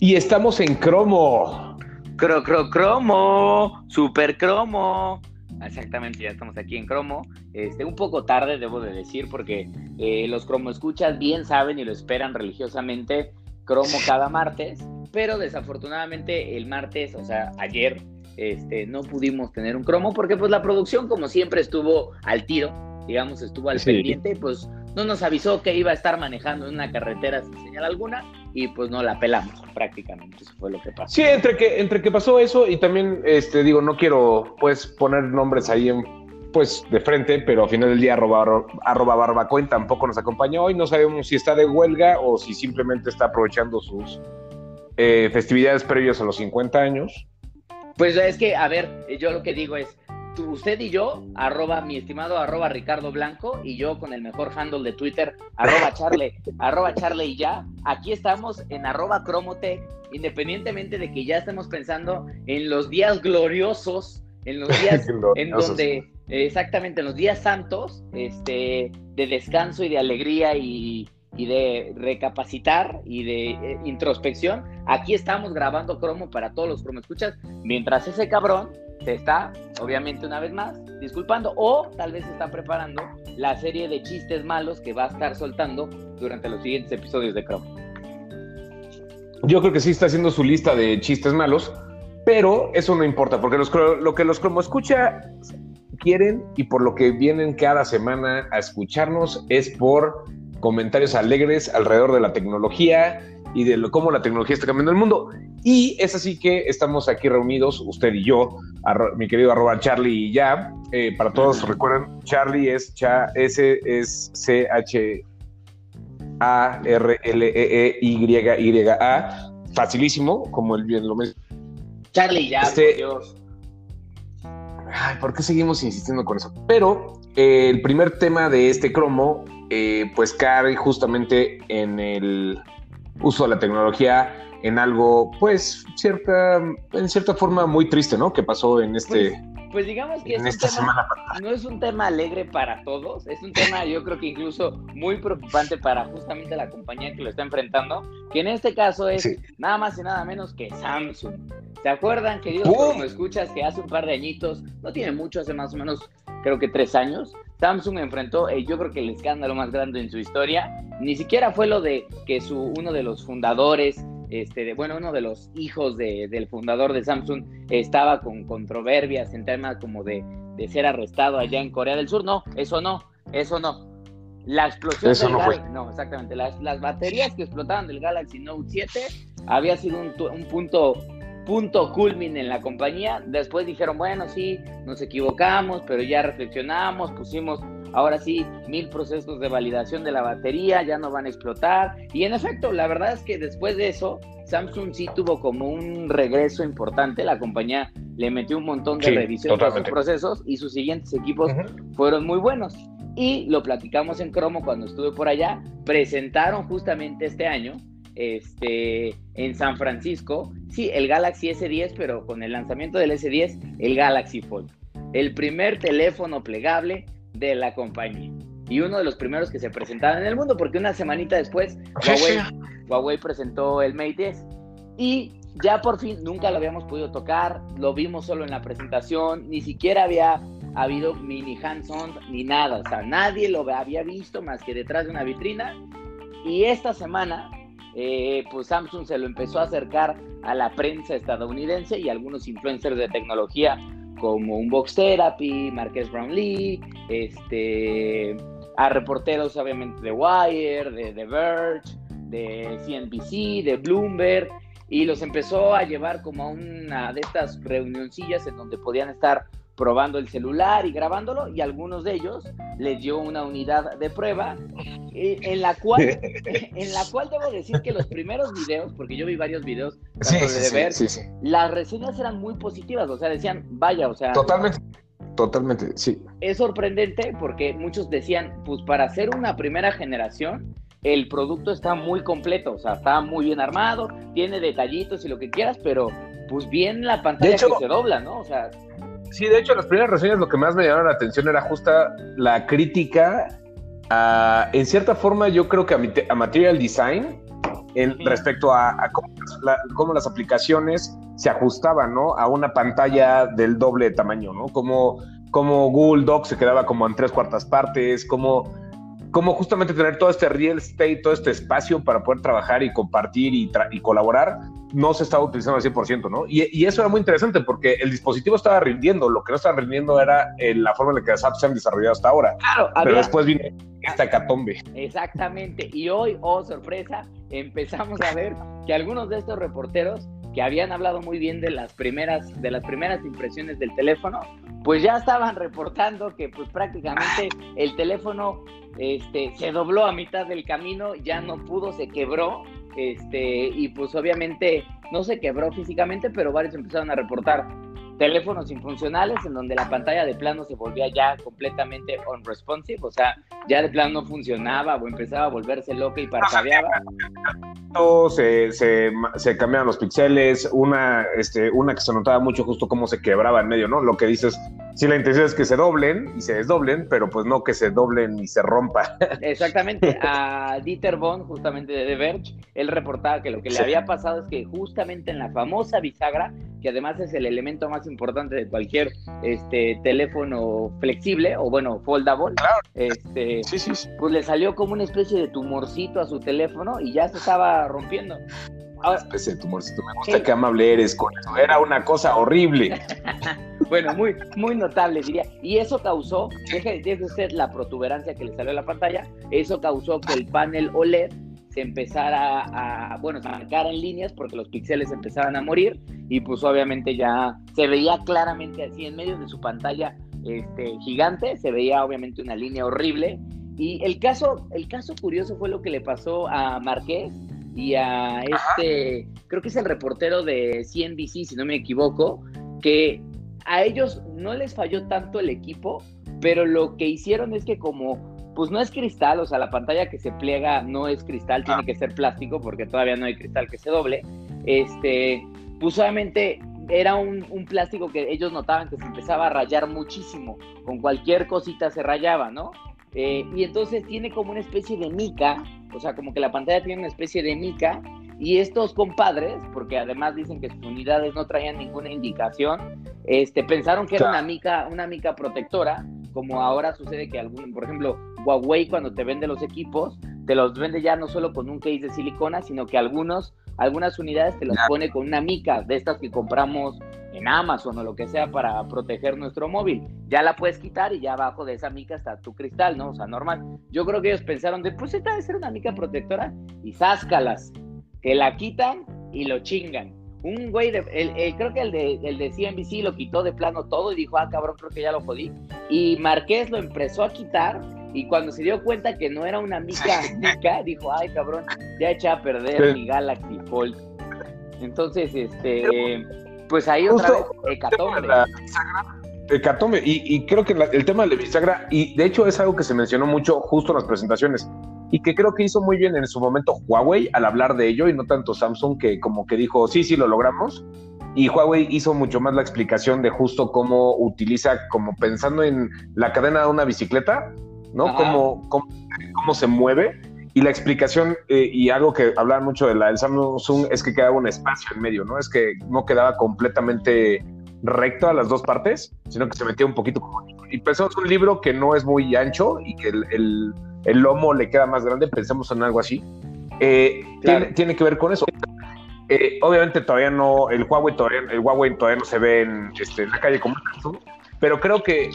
Y estamos en cromo. Cro, cro, cromo, super cromo. Exactamente, ya estamos aquí en cromo. Este, un poco tarde, debo de decir, porque eh, los cromo escuchas bien saben y lo esperan religiosamente cromo cada martes, pero desafortunadamente el martes, o sea, ayer, este, no pudimos tener un cromo porque pues la producción como siempre estuvo al tiro, digamos, estuvo al Sí. pendiente, pues no nos avisó que iba a estar manejando en una carretera sin señal alguna y pues no la pelamos prácticamente, eso fue lo que pasó. Sí, entre que, entre que pasó eso y también, este, digo, no quiero, pues, poner nombres ahí en, pues, de frente, pero al final del día arroba, arroba barbacoin tampoco nos acompañó hoy. No sabemos si está de huelga o si simplemente está aprovechando sus eh, festividades previas a los 50 años. Pues es que, a ver, yo lo que digo es, tú- usted y yo, arroba mi estimado arroba Ricardo Blanco, y yo con el mejor handle de Twitter, arroba Charle, arroba Charle y ya, aquí estamos en arroba Cromotech, independientemente de que ya estemos pensando en los días gloriosos, en los días en donde, exactamente, en los días santos, este, de descanso y de alegría y, y de recapacitar y de eh, introspección, aquí estamos grabando cromo para todos los cromo escuchas, mientras ese cabrón se está, obviamente una vez más, disculpando o tal vez está preparando la serie de chistes malos que va a estar soltando durante los siguientes episodios de cromo. Yo creo que sí está haciendo su lista de chistes malos, pero eso no importa, porque los, lo que los cromo escucha quieren y por lo que vienen cada semana a escucharnos es por comentarios alegres alrededor de la tecnología y de lo, cómo la tecnología está cambiando el mundo. Y es así que estamos aquí reunidos, usted y yo, arro- mi querido arroba Charlie y ya. Eh, para todos, recuerden, Charlie es cha, S es C H A R L E E Y Y A. Facilísimo, como el bien lo mencionó. Charlie, ya, Este- por Dios. Ay, ¿por qué seguimos insistiendo con eso? Pero eh, el primer tema de este cromo, eh, pues cae justamente en el uso de la tecnología en algo, pues, cierta, en cierta forma muy triste, ¿no? Que pasó en este, Pues digamos que es en un esta tema- semana. no es un tema alegre para todos, es un tema yo creo que incluso muy preocupante para justamente la compañía que lo está enfrentando, que en este caso es Sí. nada más y nada menos que Samsung. ¿Se acuerdan, queridos ¡Pum! como escuchas, que hace un par de añitos, no tiene mucho, hace más o menos creo que tres años, Samsung enfrentó, eh, yo creo que el escándalo más grande en su historia, ni siquiera fue lo de que su, uno de los fundadores, este, de, bueno, uno de los hijos de- del fundador de Samsung estaba con controversias en temas como de, de ser arrestado allá en Corea del Sur. No, eso no, eso no. La explosión Eso del no no, exactamente. Las, las baterías que explotaban del Galaxy Note 7 había sido un, un punto punto culmine en la compañía. Después dijeron, bueno, sí, nos equivocamos, pero ya reflexionamos, pusimos ahora sí mil procesos de validación de la batería, ya no van a explotar. Y en efecto, la verdad es que después de eso, Samsung sí tuvo como un regreso importante. La compañía le metió un montón de Sí, revisión a sus procesos y sus siguientes equipos Ujú. fueron muy buenos. Y lo platicamos en Cromo cuando estuve por allá. Presentaron justamente este año este, en San Francisco, sí, el Galaxy S10, pero con el lanzamiento del S10, el Galaxy Fold. El primer teléfono plegable de la compañía. Y uno de los primeros que se presentaron en el mundo, porque una semanita después. Huawei, Huawei presentó el Mate 10. Y ya por fin nunca lo habíamos podido tocar, lo vimos solo en la presentación, ni siquiera había habido mini hands-on ni nada, o sea, nadie lo había visto más que detrás de una vitrina. Y esta semana, eh, pues Samsung se lo empezó a acercar a la prensa estadounidense y algunos influencers de tecnología como Unbox Therapy, Marques Brownlee, este, a reporteros obviamente de Wire, de The Verge, de CNBC, de Bloomberg, y los empezó a llevar como a una de estas reunioncillas en donde podían estar probando el celular y grabándolo, y algunos de ellos les dio una unidad de prueba en la cual en la cual debo decir que los primeros videos, porque yo vi varios videos Sí, de ver, sí, las reseñas eran muy positivas, o sea, decían, vaya, o sea, Totalmente. Totalmente, sí. es sorprendente porque muchos decían, pues para hacer una primera generación, el producto está muy completo, o sea, está muy bien armado, tiene detallitos y lo que quieras, pero pues bien la pantalla hecho- que se dobla, ¿no? O sea, Sí, de hecho, las primeras reseñas lo que más me llamaron la atención era justa la crítica a, en cierta forma, yo creo que a, a Material Design, en, respecto a, cómo, las aplicaciones se ajustaban, ¿no? A una pantalla del doble tamaño, ¿no? Como, como Google Docs se quedaba como en tres cuartas partes, como como justamente tener todo este real estate, todo este espacio para poder trabajar y compartir y, y colaborar, no se estaba utilizando al 100%, ¿no? Y, eso era muy interesante porque el dispositivo estaba rindiendo, lo que no estaba rindiendo era eh, la forma en la que las apps se han desarrollado hasta ahora. Claro, Pero después vino esta hecatombe. Exactamente, y hoy, oh sorpresa, empezamos a ver que algunos de estos reporteros que habían hablado muy bien de las primeras, de las primeras impresiones del teléfono, pues ya estaban reportando que pues prácticamente el teléfono este, se dobló a mitad del camino, ya no pudo, se quebró, este, y pues obviamente no se quebró físicamente, pero varios empezaron a reportar teléfonos infuncionales en donde la pantalla de plano se volvía ya completamente unresponsive, o sea, ya de plano no funcionaba o empezaba a volverse loca y parpadeaba. Se, se, se cambiaban los píxeles, una, este, una que se notaba mucho justo cómo se quebraba en medio, ¿no? Lo que dices, Sí, la intención es que se doblen y se desdoblen, pero pues no que se doblen y se rompa. Exactamente. A Dieter Bond, justamente de The Verge, él reportaba que lo que le había pasado es que justamente en la famosa bisagra, que además es el elemento más importante de cualquier este teléfono flexible o bueno, foldable, este, pues le salió como una especie de tumorcito a su teléfono y ya se estaba rompiendo. Ahora, especie de tumorcito. Me gusta que amable eres con eso. Era una cosa horrible. bueno, muy, muy notable, diría. Y eso causó, deje, usted la protuberancia que le salió a la pantalla, eso causó que el panel OLED se empezara a, bueno, a marcar en líneas porque los píxeles empezaban a morir y pues obviamente ya se veía claramente así en medio de su pantalla este, gigante, se veía obviamente una línea horrible. Y el caso, el caso curioso fue lo que le pasó a Marqués, y a este, creo que es el reportero de CNBC, si no me equivoco, que a ellos no les falló tanto el equipo, pero lo que hicieron es que como pues no es cristal, o sea, la pantalla que se pliega no es cristal, tiene ah. que ser plástico porque todavía no hay cristal que se doble. Este, pues solamente era un, un, plástico que ellos notaban que se empezaba a rayar muchísimo, con cualquier cosita se rayaba, ¿no? Eh, y entonces tiene como una especie de mica, o sea, como que la pantalla tiene una especie de mica, y estos compadres, porque además dicen que sus unidades no traían ninguna indicación, este, pensaron que era una mica, una mica protectora, como ahora sucede que algún, por ejemplo, Huawei cuando te vende los equipos, te los vende ya no solo con un case de silicona, sino que algunos, algunas unidades te las pone con una mica de estas que compramos en Amazon o lo que sea para proteger nuestro móvil. Ya la puedes quitar y ya abajo de esa mica está tu cristal, ¿no? O sea, normal. Yo creo que ellos pensaron de, pues esta debe ser una mica protectora y záscalas, que la quitan y lo chingan. Un güey, de, el, creo que el de, el de CNBC lo quitó de plano todo y dijo, ah, cabrón, creo que ya lo jodí. Y Marqués lo empezó a quitar y cuando se dio cuenta que no era una mica, mica dijo, ay, cabrón, ya eché a perder mi Galaxy Fold. Entonces, este pues ahí otra vez, hecatombe. Hecatombe, y, y, creo que el tema de la bisagra, y de hecho es algo que se mencionó mucho justo en las presentaciones, y que creo que hizo muy bien en su momento Huawei al hablar de ello, y no tanto Samsung, que como que dijo, sí, sí, lo logramos, y Huawei hizo mucho más la explicación de justo cómo utiliza, como pensando en la cadena de una bicicleta, ¿no? Cómo, cómo, se mueve, y la explicación, eh, y algo que hablaban mucho de la del Samsung, es que quedaba un espacio en medio, ¿no? Es que no quedaba completamente recto a las dos partes, sino que se metía un poquito como... Y pensamos un libro que no es muy ancho y que el, el, lomo le queda más grande, pensamos en algo así. Eh, tiene, tiene, que ver con eso. Eh, obviamente todavía no, el Huawei todavía, el Huawei todavía no se ve en, este, en la calle como Samsung, pero creo que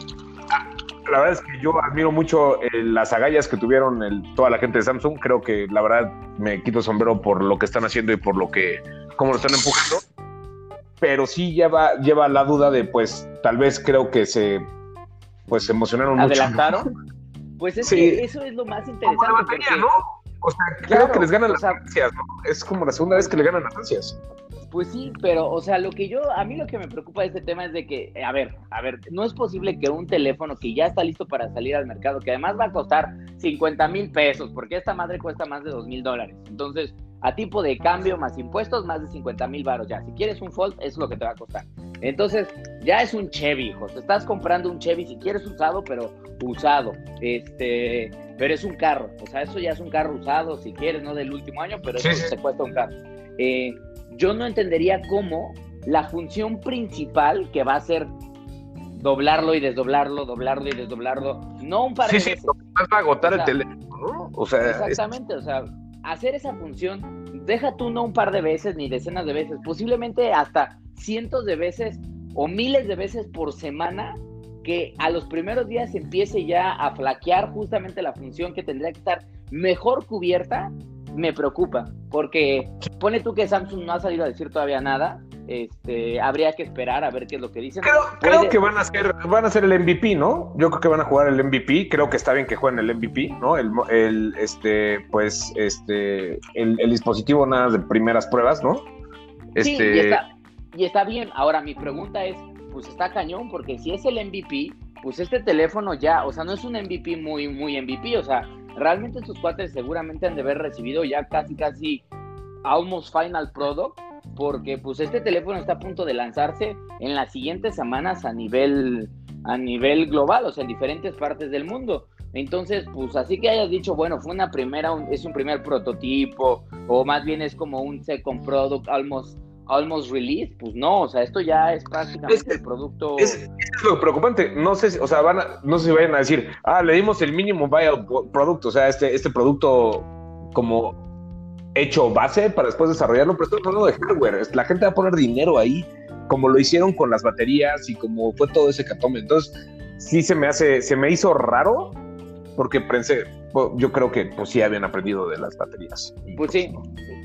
la verdad es que yo admiro mucho eh, las agallas que tuvieron toda la gente de Samsung. Creo que la verdad me quito el sombrero por lo que están haciendo y por lo que, cómo lo están empujando. Pero sí lleva, lleva la duda de, pues, tal vez creo que se, pues, se emocionaron ¿Adelantaron? Pues es que eso es lo más interesante. ¿no? O sea, creo que les ganan las ansias, ¿no? Es como la segunda vez que le ganan las ansias. Pues sí, pero, o sea, lo que yo, a mí lo que me preocupa de este tema es de que, a ver, a ver, no es posible que un teléfono que ya está listo para salir al mercado, que además va a costar 50 mil pesos, porque esta madre cuesta más de 2 mil dólares. Entonces, a tipo de cambio más impuestos, más de 50 mil baros ya. Si quieres un Fold, eso es lo que te va a costar. Entonces, ya es un Chevy, hijo. Te estás comprando un Chevy si quieres usado, pero usado. Este, pero es un carro, o sea, eso ya es un carro usado, si quieres, no del último año, pero eso se cuesta un carro. Eh, yo no entendería cómo la función principal que va a ser doblarlo y desdoblarlo, doblarlo y desdoblarlo, no un par de veces. vas a agotar el teléfono, O sea, exactamente, o sea, hacer esa función, deja tú no un par de veces ni decenas de veces, posiblemente hasta cientos de veces o miles de veces por semana que a los primeros días empiece ya a flaquear justamente la función que tendría que estar mejor cubierta, me preocupa, porque pone tú que Samsung no ha salido a decir todavía nada, este, habría que esperar a ver qué es lo que dicen. Creo, que van a ser, van a ser el MVP, ¿no? Yo creo que van a jugar el MVP. Creo que está bien que jueguen el MVP, ¿no? El, este, pues, este, el, dispositivo nada de primeras pruebas, ¿no? Sí, y este está, y está bien. Ahora mi pregunta es, pues está cañón, porque si es el MVP, pues este teléfono ya, o sea, no es un MVP muy, muy MVP, o sea, realmente estos cuates seguramente han de haber recibido ya casi, casi almost final product porque pues este teléfono está a punto de lanzarse en las siguientes semanas a nivel a nivel global, o sea, en diferentes partes del mundo. Entonces, pues así que hayas dicho, bueno, fue una primera, es un primer prototipo, o más bien es como un second product almost, almost release, pues no, o sea, esto ya es prácticamente el producto. Es, lo preocupante, no sé, o sea, van no sé si vayan a decir, ah, le dimos el mínimo viable product, o sea, este, este producto como hecho base para después desarrollarlo, pero estamos hablando de hardware. La gente va a poner dinero ahí, como lo hicieron con las baterías y como fue todo ese catome. Entonces, sí se me hace, se me hizo raro, porque pensé, yo creo que pues sí habían aprendido de las baterías. Pues sí.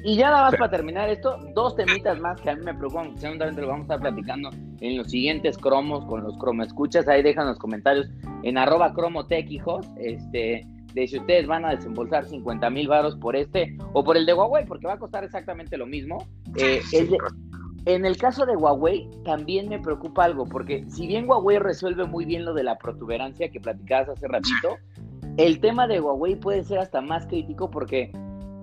Y ya nada más para terminar esto, dos temitas más que a mí me preocupan, que seguramente lo vamos a estar platicando en los siguientes cromos con los cromo escuchas. Ahí dejan los comentarios en arroba cromotech, hijos. Este, de si ustedes van a desembolsar 50 mil varos por este o por el de Huawei, porque va a costar exactamente lo mismo. Eh, en el caso de Huawei también me preocupa algo, porque si bien Huawei resuelve muy bien lo de la protuberancia que platicabas hace ratito, el tema de Huawei puede ser hasta más crítico porque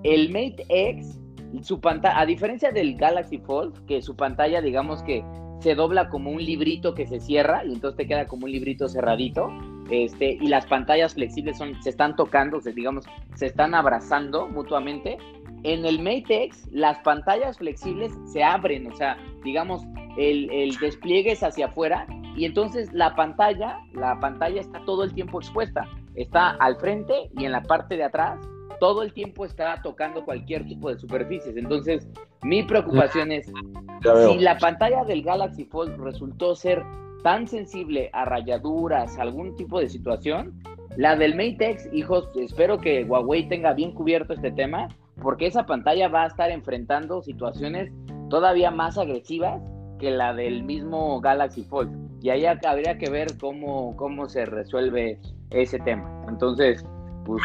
el Mate X, su pantalla, a diferencia del Galaxy Fold, que su pantalla digamos que se dobla como un librito que se cierra y entonces te queda como un librito cerradito, este, y las pantallas flexibles son, se están tocando, se, digamos, se están abrazando mutuamente. En el Mate X, las pantallas flexibles se abren, o sea, digamos, el, el despliegue es hacia afuera y entonces la pantalla, la pantalla está todo el tiempo expuesta, está al frente y en la parte de atrás todo el tiempo está tocando cualquier tipo de superficies. Entonces, mi preocupación es, si la pantalla del Galaxy Fold resultó ser tan sensible a rayaduras, algún tipo de situación, la del Mate X, hijos, espero que Huawei tenga bien cubierto este tema, porque esa pantalla va a estar enfrentando situaciones todavía más agresivas que la del mismo Galaxy Fold. Y ahí habría que ver cómo, cómo se resuelve ese tema. Entonces, pues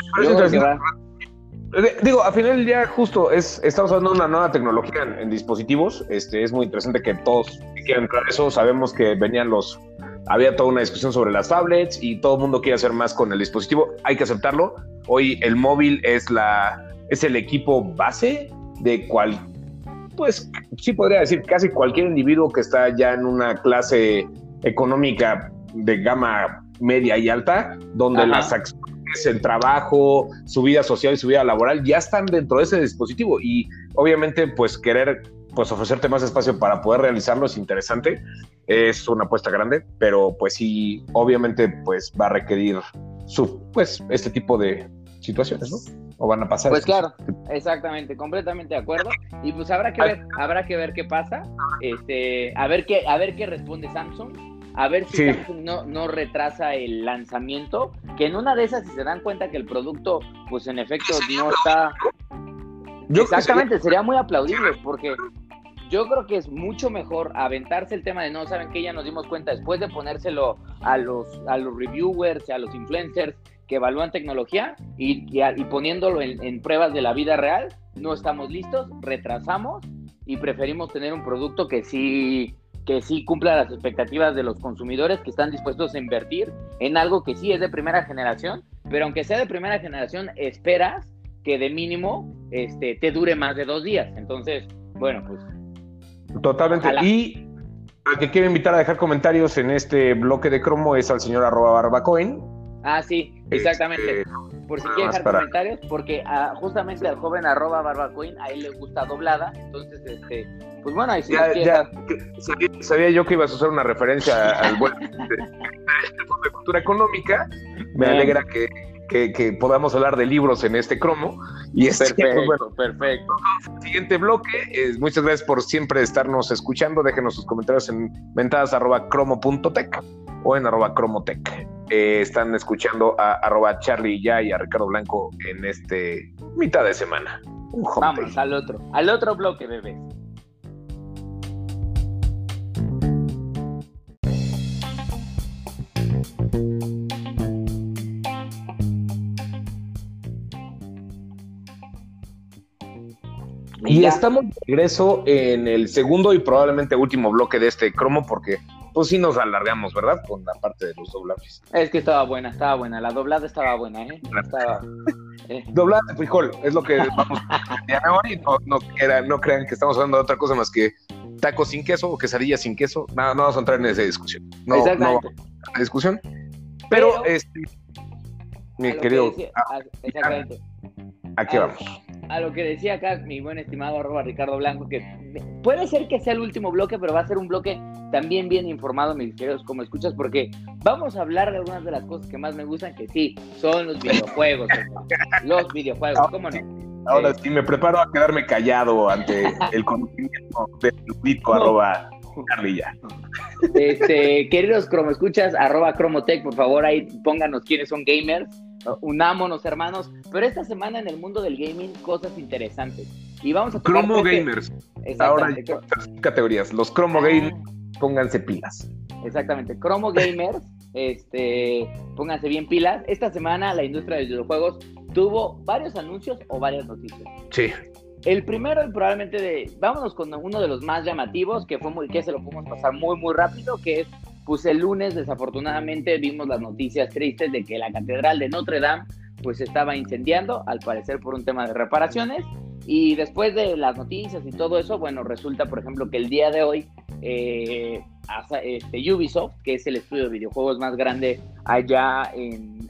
Digo, al final del día, justo es, estamos hablando de una nueva tecnología en, dispositivos. Este, es muy interesante que todos quieran entrar eso. Sabemos que venían los. Había toda una discusión sobre las tablets y todo el mundo quiere hacer más con el dispositivo. Hay que aceptarlo. Hoy el móvil es la es el equipo base de cual, pues sí podría decir casi cualquier individuo que está ya en una clase económica de gama media y alta, donde las acciones el trabajo, su vida social y su vida laboral ya están dentro de ese dispositivo y obviamente pues querer pues ofrecerte más espacio para poder realizarlo es interesante, es una apuesta grande, pero pues sí, obviamente pues va a requerir su pues este tipo de situaciones, ¿no? O van a pasar. Pues claro, exactamente, completamente de acuerdo. Y pues habrá que ver, habrá que ver qué pasa, este, a ver qué, a ver qué responde Samsung a ver si no, no retrasa el lanzamiento, que en una de esas si se dan cuenta que el producto, pues en efecto no está... Exactamente, sería muy aplaudible porque yo creo que es mucho mejor aventarse el tema de no, saben que ya nos dimos cuenta después de ponérselo a los, a los reviewers, a los influencers que evalúan tecnología y, y, poniéndolo en, en, pruebas de la vida real, no estamos listos, retrasamos y preferimos tener un producto que sí que sí cumpla las expectativas de los consumidores que están dispuestos a invertir en algo que sí es de primera generación, pero aunque sea de primera generación, esperas que de mínimo este, te dure más de dos días. Entonces, bueno, pues. Totalmente. Y al que quiero invitar a dejar comentarios en este bloque de cromo es al señor arroba barbacoin. Ah, sí, exactamente. Este, por si quiere dejar comentarios, porque ah, justamente al joven arroba barbacoin a él le gusta doblada, entonces, este, pues bueno, ahí sí. Ya, sabía, yo que ibas a usar una referencia al buen de, de cultura económica, me alegra que, que, podamos hablar de libros en este cromo. Y este, perfecto, bueno, perfecto. Siguiente bloque, muchas gracias por siempre estarnos escuchando. Déjenos sus comentarios en ventadas.cromo.tech o en arroba cromotech. Eh, están escuchando a arroba Charlie ya y a Ricardo Blanco en este mitad de semana. Vamos al otro, al otro bloque, bebé. Y estamos de regreso en el segundo y probablemente último bloque de este cromo porque pues sí nos alargamos, ¿verdad? Con la parte de los doblajes. Es que estaba buena, estaba buena. La doblada estaba buena, ¿eh? Estaba, eh. Doblada de frijol, es lo que vamos a y no, no, no crean que estamos hablando de otra cosa más que tacos sin queso o quesadillas sin queso. No, no vamos a entrar en esa discusión. No, Exactamente. No, discusión. Pero, este, mi querido... Ah, exactamente. Aquí vamos a lo que decía acá mi buen estimado arroba Ricardo Blanco, que puede ser que sea el último bloque, pero va a ser un bloque también bien informado, mis queridos, como escuchas, porque vamos a hablar de algunas de las cosas que más me gustan, que sí, son los videojuegos, los videojuegos, ¿cómo no? Ahora sí, me preparo a quedarme callado ante el conocimiento del Ludico, arroba Carlilla. Este, queridos cromo escuchas, arroba cromotech, por favor, ahí pónganos quiénes son gamers unámonos hermanos, pero esta semana en el mundo del gaming cosas interesantes. Y vamos a Cromo Gamers. Ahora hay categorías. Los Cromo ah. Gamers, pónganse pilas. Exactamente. Cromo Gamers, este, pónganse bien pilas. Esta semana la industria de videojuegos tuvo varios anuncios o varias noticias. Sí. El primero, probablemente de, vámonos con uno de los más llamativos, que fue muy, que se lo podemos pasar muy, muy rápido, que es pues el lunes desafortunadamente vimos las noticias tristes de que la catedral de Notre Dame pues estaba incendiando, al parecer por un tema de reparaciones. Y después de las noticias y todo eso, bueno, resulta, por ejemplo, que el día de hoy eh, este, Ubisoft, que es el estudio de videojuegos más grande allá en,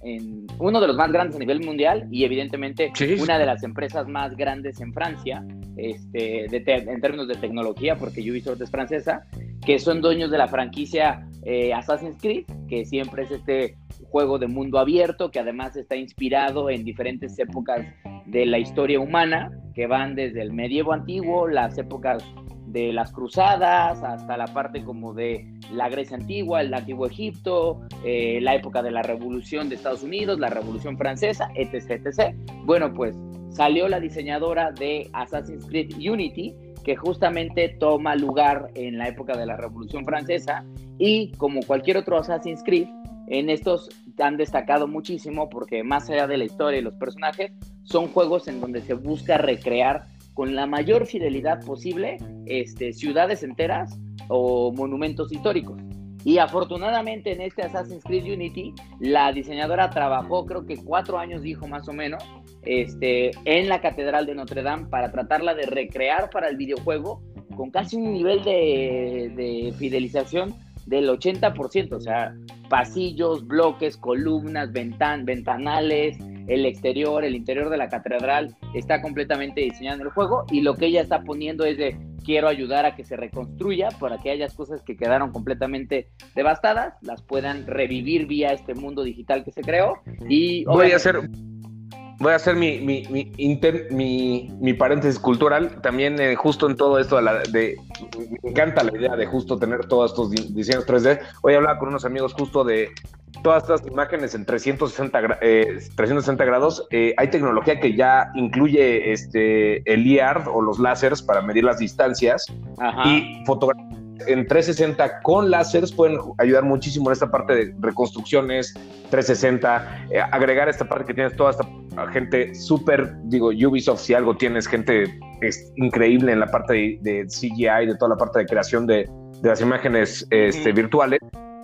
uno de los más grandes a nivel mundial y evidentemente una de las empresas más grandes en Francia, este, en términos de tecnología, porque Ubisoft es francesa, que son dueños de la franquicia eh, Assassin's Creed, que siempre es este juego de mundo abierto, que además está inspirado en diferentes épocas de la historia humana, que van desde el medievo antiguo, las épocas de las cruzadas, hasta la parte como de la Grecia antigua, el antiguo Egipto, eh, la época de la revolución de Estados Unidos, la revolución francesa, etc, etc. Bueno, pues salió la diseñadora de Assassin's Creed Unity, que justamente toma lugar en la época de la Revolución Francesa y como cualquier otro Assassin's Creed, en estos han destacado muchísimo porque más allá de la historia y los personajes, son juegos en donde se busca recrear con la mayor fidelidad posible este, ciudades enteras o monumentos históricos. Y afortunadamente en este Assassin's Creed Unity, la diseñadora trabajó, creo que cuatro años dijo más o menos, este, en la Catedral de Notre Dame para tratarla de recrear para el videojuego con casi un nivel de, fidelización del 80%, o sea, pasillos, bloques, columnas, ventan, ventanales, el exterior, el interior de la catedral está completamente diseñado en el juego y lo que ella está poniendo es de quiero ayudar a que se reconstruya para que haya cosas que quedaron completamente devastadas, las puedan revivir vía este mundo digital que se creó y voy a hacer voy a hacer mi, mi, mi, mi, paréntesis cultural. También eh, justo en todo esto de, la, de, Me encanta la idea de justo tener todos estos diseños 3D. Hoy hablaba con unos amigos justo de todas estas imágenes en 360, eh, 360 grados. Eh, hay tecnología que ya incluye este, el IAR o los láseres para medir las distancias y fotografía en 360 con láseres pueden ayudar muchísimo en esta parte de reconstrucciones 360, eh, agregar esta parte que tienes toda esta gente súper, digo, Ubisoft si algo tienes, gente es increíble en la parte de, CGI, de toda la parte de creación de, las imágenes este, virtuales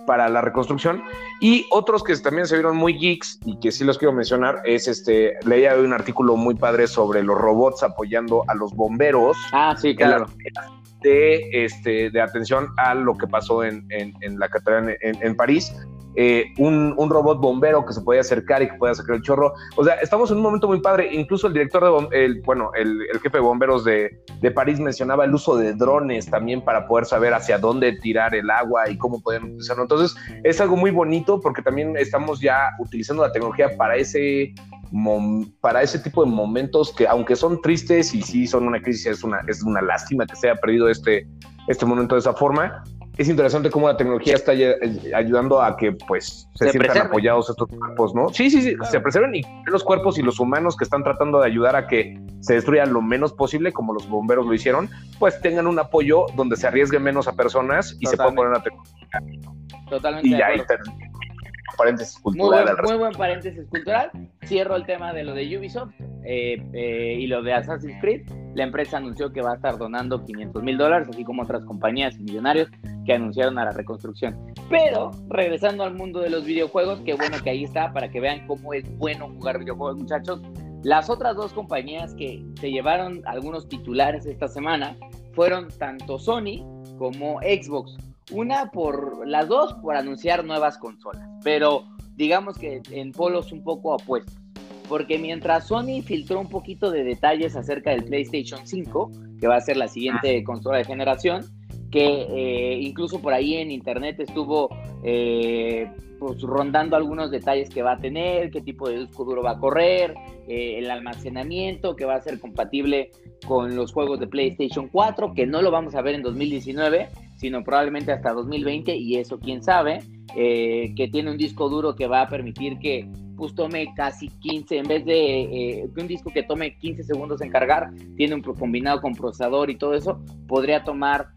para la reconstrucción. Y otros que también se vieron muy geeks y que sí los quiero mencionar es este leía hoy un artículo muy padre sobre los robots apoyando a los bomberos ah sí claro de, este, de atención a lo que pasó en, la catedral en, París. eh, un, robot bombero que se podía acercar y que podía sacar el chorro. O sea, estamos en un momento muy padre. Incluso el director de, el, bueno, el, jefe de bomberos de, de, París mencionaba el uso de drones también para poder saber hacia dónde tirar el agua y cómo pueden utilizarlo. Entonces, es algo muy bonito porque también estamos ya utilizando la tecnología para ese para ese tipo de momentos que aunque son tristes y sí son una crisis, es una, es una lástima que se haya perdido este, este momento de esa forma, es interesante cómo la tecnología está ayudando a que pues se, sientan apoyados estos cuerpos, ¿no? Sí, sí, sí, se preserven y los cuerpos y los humanos que están tratando de ayudar a que se destruya lo menos posible, como los bomberos lo hicieron, pues tengan un apoyo donde se arriesgue menos a personas y se pueda poner la tecnología. Totalmente. Y ya paréntesis cultural. Muy buen, paréntesis cultural. Cierro el tema de lo de Ubisoft eh, eh, y lo de Assassin's Creed. La empresa anunció que va a estar donando 500 mil dólares, así como otras compañías y millonarios que anunciaron a la reconstrucción. Pero, regresando al mundo de los videojuegos, qué bueno que ahí está para que vean cómo es bueno jugar videojuegos, muchachos. Las otras dos compañías que se llevaron algunos titulares esta semana fueron tanto Sony como Xbox. Una por las dos por anunciar nuevas consolas, pero digamos que en polos un poco opuestos. Porque mientras Sony filtró un poquito de detalles acerca del PlayStation 5, que va a ser la siguiente ah. consola de generación, que eh, incluso por ahí en internet estuvo eh, pues, rondando algunos detalles que va a tener, qué tipo de disco duro va a correr, eh, el almacenamiento, que va a ser compatible con los juegos de PlayStation 4, que no lo vamos a ver en 2019, sino probablemente hasta 2020, y eso quién sabe, que tiene un disco duro que va a permitir que pues tome casi 15, en vez de un disco que tome 15 segundos en cargar, tiene un combinado con procesador y todo eso, podría tomar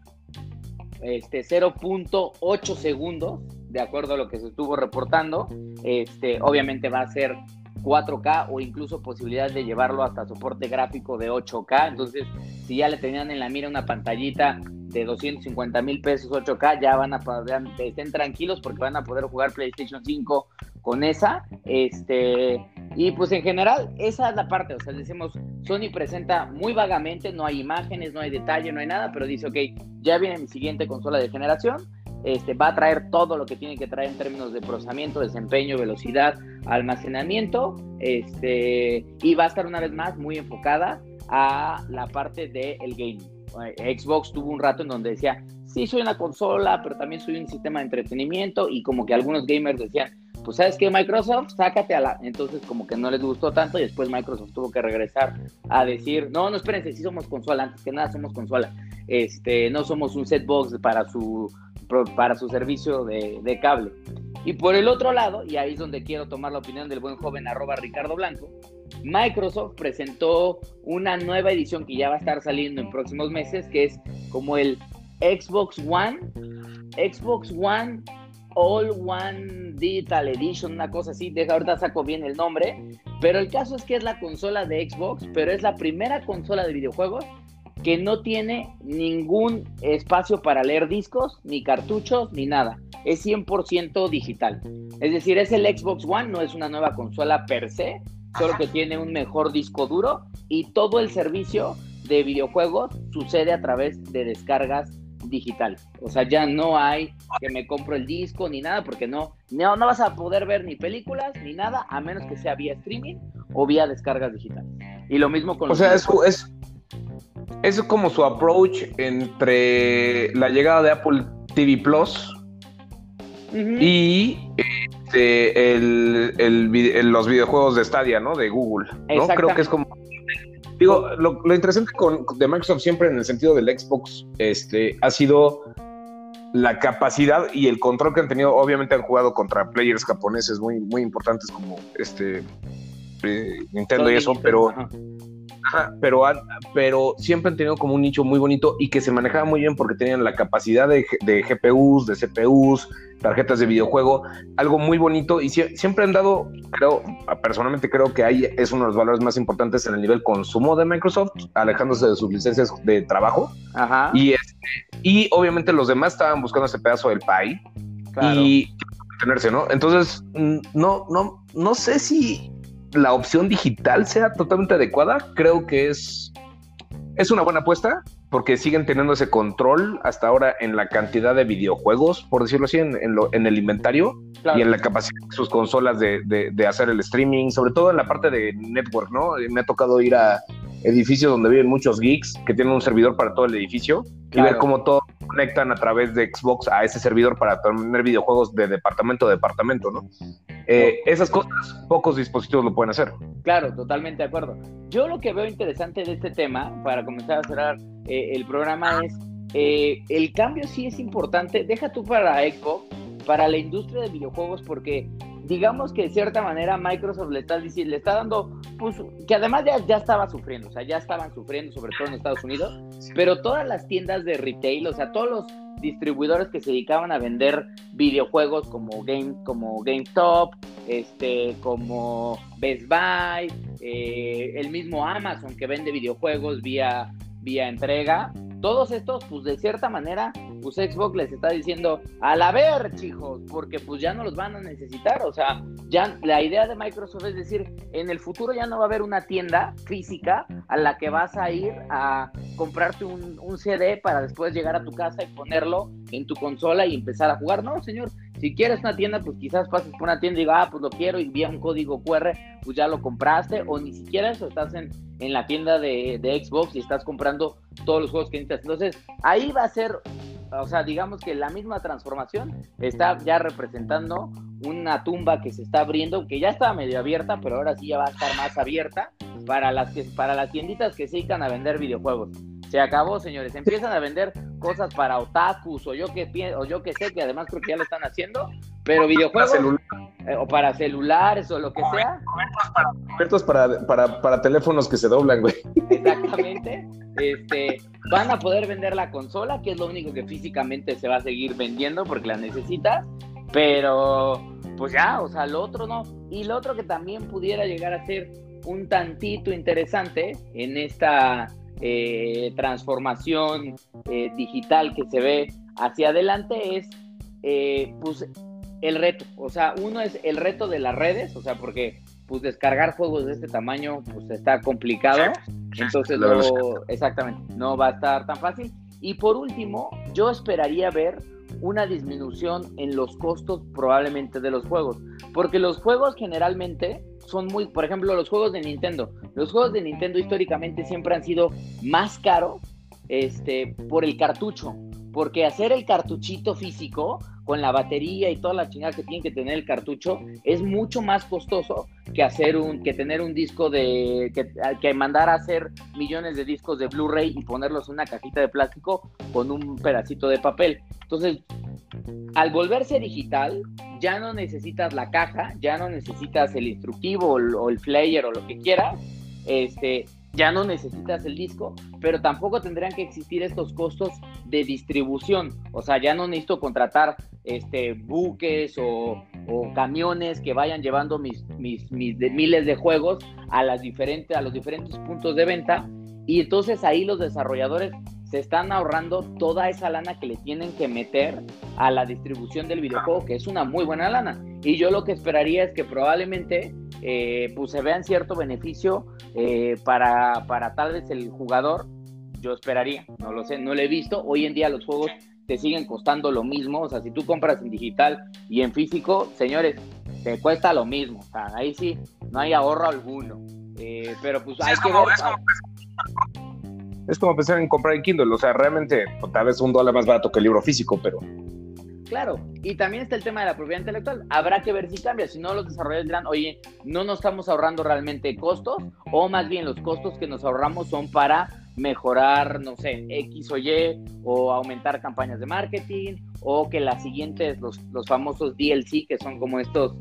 este, 0.8 segundos, de acuerdo a lo que se estuvo reportando. Este, obviamente va a ser 4K o incluso posibilidad de llevarlo hasta soporte gráfico de 8K. Entonces, si ya le tenían en la mira una pantallita de 250 mil pesos 8K, ya van a poder, estén tranquilos porque van a poder jugar PlayStation 5 con esa. Este, y pues en general, esa es la parte. O sea, decimos, Sony presenta muy vagamente, no hay imágenes, no hay detalle, no hay nada, pero dice, ok, ya viene mi siguiente consola de generación. Este, va a traer todo lo que tiene que traer en términos de procesamiento, desempeño, velocidad, almacenamiento, este, y va a estar una vez más muy enfocada a la parte del el gaming. Eh, Xbox tuvo un rato en donde decía, sí, soy una consola, pero también soy un sistema de entretenimiento, y como que algunos gamers decían, pues sabes que Microsoft, sácate a la... Entonces como que no les gustó tanto y después Microsoft tuvo que regresar a decir, no, no espérense, sí somos consola, antes que nada somos consola, este, no somos un set box para su, para su servicio de, de cable. Y por el otro lado, y ahí es donde quiero tomar la opinión del buen joven arroba Ricardo Blanco, Microsoft presentó una nueva edición que ya va a estar saliendo en próximos meses, que es como el Xbox One, Xbox One All One Digital Edition, una cosa así, deja ahorita saco bien el nombre, pero el caso es que es la consola de Xbox, pero es la primera consola de videojuegos que no tiene ningún espacio para leer discos, ni cartuchos, ni nada. Es 100% digital. Es decir, es el Xbox One, no es una nueva consola per se, solo que tiene un mejor disco duro y todo el servicio de videojuegos sucede a través de descargas digital. O sea, ya no hay que me compro el disco ni nada, porque no, no, no vas a poder ver ni películas ni nada, a menos que sea vía streaming o vía descargas digitales. Y lo mismo con... O sea, es, es, es como su approach entre la llegada de Apple TV Plus y este, el, los videojuegos de Stadia, ¿no? De Google. ¿no? Creo que es como Digo, lo, interesante con, de Microsoft siempre en el sentido del Xbox este, ha sido la capacidad y el control que han tenido. Obviamente han jugado contra players japoneses muy, muy importantes como este eh, Nintendo y eso, pero pero, pero siempre han tenido como un nicho muy bonito y que se manejaba muy bien porque tenían la capacidad de, GPUs, de CPUs, tarjetas de videojuego, algo muy bonito y siempre han dado, creo, personalmente creo que ahí es uno de los valores más importantes en el nivel consumo de Microsoft, alejándose de sus licencias de trabajo. Y, este, y obviamente los demás estaban buscando ese pedazo del pie y tenerse, ¿no? Entonces, no, no, no sé si la opción digital sea totalmente adecuada, creo que es, es una buena apuesta, porque siguen teniendo ese control hasta ahora en la cantidad de videojuegos, por decirlo así, en, en, el inventario y en la capacidad de sus consolas de, de, hacer el streaming, sobre todo en la parte de network, ¿no? Me ha tocado ir a edificios donde viven muchos geeks que tienen un servidor para todo el edificio y ver cómo todos conectan a través de Xbox a ese servidor para tener videojuegos de departamento a departamento, ¿no? Eh, esas cosas, pocos dispositivos lo pueden hacer. Claro, totalmente de acuerdo. Yo lo que veo interesante de este tema, para comenzar a cerrar eh, el programa, es eh, el cambio sí es importante. Deja tú para Xbox, para la industria de videojuegos, porque digamos que de cierta manera Microsoft le está diciendo, le está dando, pues, que además ya, ya estaba sufriendo, o sea, ya estaban sufriendo, sobre todo en Estados Unidos, pero todas las tiendas de retail, o sea, todos los distribuidores que se dedicaban a vender videojuegos como Game, como GameStop, este, como Best Buy, eh, el mismo Amazon que vende videojuegos vía, vía entrega, todos estos, pues de cierta manera, pues Xbox les está diciendo, a la ver, chicos, porque pues ya no los van a necesitar. O sea, ya la idea de Microsoft es decir, en el futuro ya no va a haber una tienda física a la que vas a ir a comprarte un, un CD para después llegar a tu casa y ponerlo en tu consola y empezar a jugar. No, señor, si quieres una tienda, pues quizás pases por una tienda y digas, ah, pues lo quiero y vía un código QR, pues ya lo compraste, o ni siquiera eso, estás en, en la tienda de, de, Xbox y estás comprando todos los juegos que necesitas. Entonces, ahí va a ser, o sea, digamos que la misma transformación está ya representando una tumba que se está abriendo, que ya estaba medio abierta, pero ahora sí ya va a estar más abierta para las, para las tienditas que se dedican a vender videojuegos. Se acabó, señores. Empiezan a vender cosas para otakus o yo que o yo que sé que además creo que ya lo están haciendo, pero videojuegos eh, o para celulares o lo que sea. Para, para, para, para, teléfonos que se doblan, güey. Exactamente. Este, van a poder vender la consola, que es lo único que físicamente se va a seguir vendiendo porque la necesitas, pero pues ya, o sea, lo otro no. Y lo otro que también pudiera llegar a ser un tantito interesante en esta eh, transformación eh, digital que se ve hacia adelante es eh, pues el reto. O sea, uno es el reto de las redes, o sea, porque pues descargar juegos de este tamaño pues está complicado. Entonces no, exactamente, no va a estar tan fácil. Y por último, yo esperaría ver una disminución en los costos probablemente de los juegos, porque los juegos generalmente son muy, por ejemplo, los juegos de Nintendo. Los juegos de Nintendo históricamente siempre han sido más caros este, por el cartucho, porque hacer el cartuchito físico con la batería y toda la chingada que tiene que tener el cartucho es mucho más costoso que hacer un que tener un disco de que, que mandar a hacer millones de discos de Blu-ray y ponerlos en una cajita de plástico con un pedacito de papel. Entonces, al volverse digital, ya no necesitas la caja, ya no necesitas el instructivo o el flyer o lo que quieras, este, ya no necesitas el disco, pero tampoco tendrían que existir estos costos de distribución. O sea, ya no necesito contratar este, buques o, camiones que vayan llevando mis miles de juegos a, las diferentes, a los diferentes puntos de venta. Y entonces ahí los desarrolladores se están ahorrando toda esa lana que le tienen que meter a la distribución del videojuego, que es una muy buena lana. Y yo lo que esperaría es que probablemente eh, pues se vean cierto beneficio eh, para, para tal vez el jugador. Yo esperaría, no lo sé, no lo he visto. Hoy en día los juegos te siguen costando lo mismo. O sea, si tú compras en digital y en físico, señores, te cuesta lo mismo. O sea, ahí sí, no hay ahorro alguno. Eh, pero pues hay que ver es como pensar en comprar el Kindle, o sea, realmente tal vez un dólar más barato que el libro físico, pero... Claro, y también está el tema de la propiedad intelectual. Habrá que ver si cambia, si no los desarrolladores dirán, oye, no nos estamos ahorrando realmente costos, o más bien los costos que nos ahorramos son para mejorar, no sé, X o Y, o aumentar campañas de marketing, o que las siguientes, los, los famosos DLC, que son como estos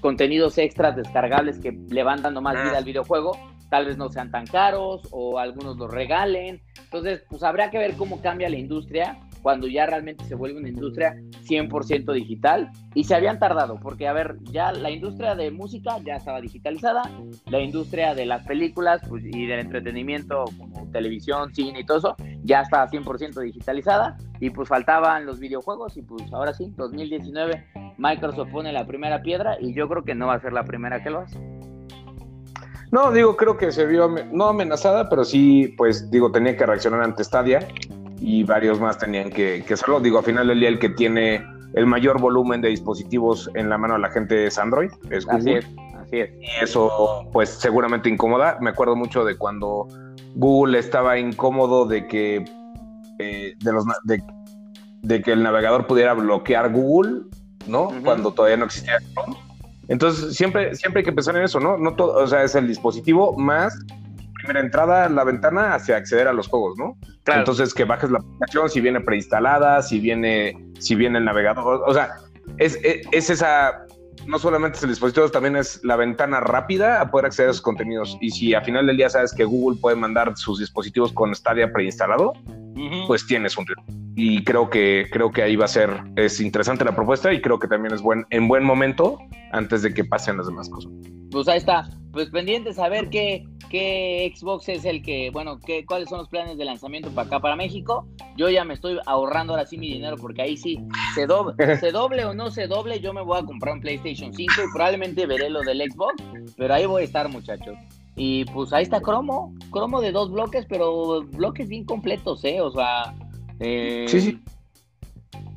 contenidos extras descargables que le van dando más vida ah. al videojuego, tal vez no sean tan caros o algunos los regalen. Entonces, pues habrá que ver cómo cambia la industria cuando ya realmente se vuelve una industria 100% digital. Y se habían tardado, porque a ver, ya la industria de música ya estaba digitalizada, la industria de las películas pues, y del entretenimiento como televisión, cine y todo eso, ya estaba 100% digitalizada. Y pues faltaban los videojuegos y pues ahora sí, 2019, Microsoft pone la primera piedra y yo creo que no va a ser la primera que lo hace. No, digo, creo que se vio, no amenazada, pero sí, pues, digo, tenía que reaccionar ante Stadia y varios más tenían que, que hacerlo. Digo, al final del día el que tiene el mayor volumen de dispositivos en la mano de la gente es Android, es Google. Así es, así es. Y eso, pues, seguramente incomoda. Me acuerdo mucho de cuando Google estaba incómodo de que, eh, de, los, de, de, que el navegador pudiera bloquear Google, ¿no? Cuando todavía no existía Chrome. Entonces, siempre, siempre hay que pensar en eso, ¿no? No todo, o sea, es el dispositivo más primera entrada, la ventana hacia acceder a los juegos, ¿no? Claro. Entonces, que bajes la aplicación, si viene preinstalada, si viene, si viene el navegador, o sea, es, es, es esa, no solamente es el dispositivo, también es la ventana rápida a poder acceder a esos contenidos. Y si a final del día sabes que Google puede mandar sus dispositivos con Stadia preinstalado, Pues tienes un riesgo. Y creo que, creo que ahí va a ser, es interesante la propuesta y creo que también es buen, en buen momento antes de que pasen las demás cosas. Pues ahí está. Pues pendientes a ver qué, qué Xbox es el que, bueno, qué, cuáles son los planes de lanzamiento para acá, para México. Yo ya me estoy ahorrando ahora sí mi dinero porque ahí sí, se doble, se doble o no se doble, yo me voy a comprar un PlayStation 5 y probablemente veré lo del Xbox, pero ahí voy a estar, muchachos. Y pues ahí está Cromo, Cromo de dos bloques, pero bloques bien completos, ¿eh? O sea, eh, Sí, sí.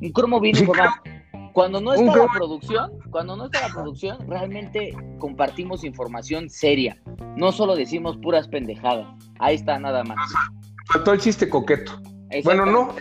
un cromo bien Sí, informado. Cuando no está la producción, cuando no está la producción, realmente compartimos información seria. No solo decimos puras pendejadas. Ahí está nada más. Faltó el chiste coqueto. Bueno, no,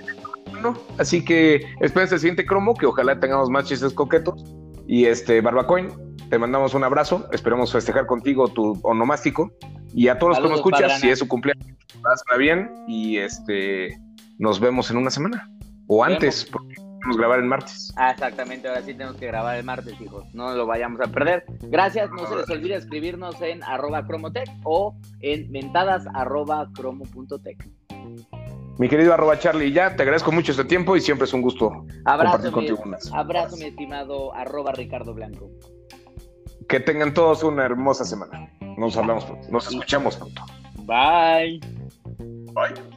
no. Así que espérense el siguiente cromo, que ojalá tengamos más chistes coquetos. Y este, Barbacoin, te mandamos un abrazo. Esperemos festejar contigo tu onomástico. Y a todos los que nos escuchas, si es su cumpleaños, pásala bien. Y este, nos vemos en una semana. O antes, porque vamos a grabar el martes. Ah, exactamente, ahora sí tenemos que grabar el martes, hijos. No lo vayamos a perder. Gracias, no se les olvide escribirnos en arroba cromotech o en mentadas arroba cromo.tech. Mi querido arroba Charlie, ya te agradezco mucho este tiempo y siempre es un gusto Abrazo, compartir mi, contigo unas. abrazo, mi estimado arroba Ricardo Blanco. Que tengan todos una hermosa semana. Nos hablamos pronto, nos escuchamos pronto. Bye. Bye.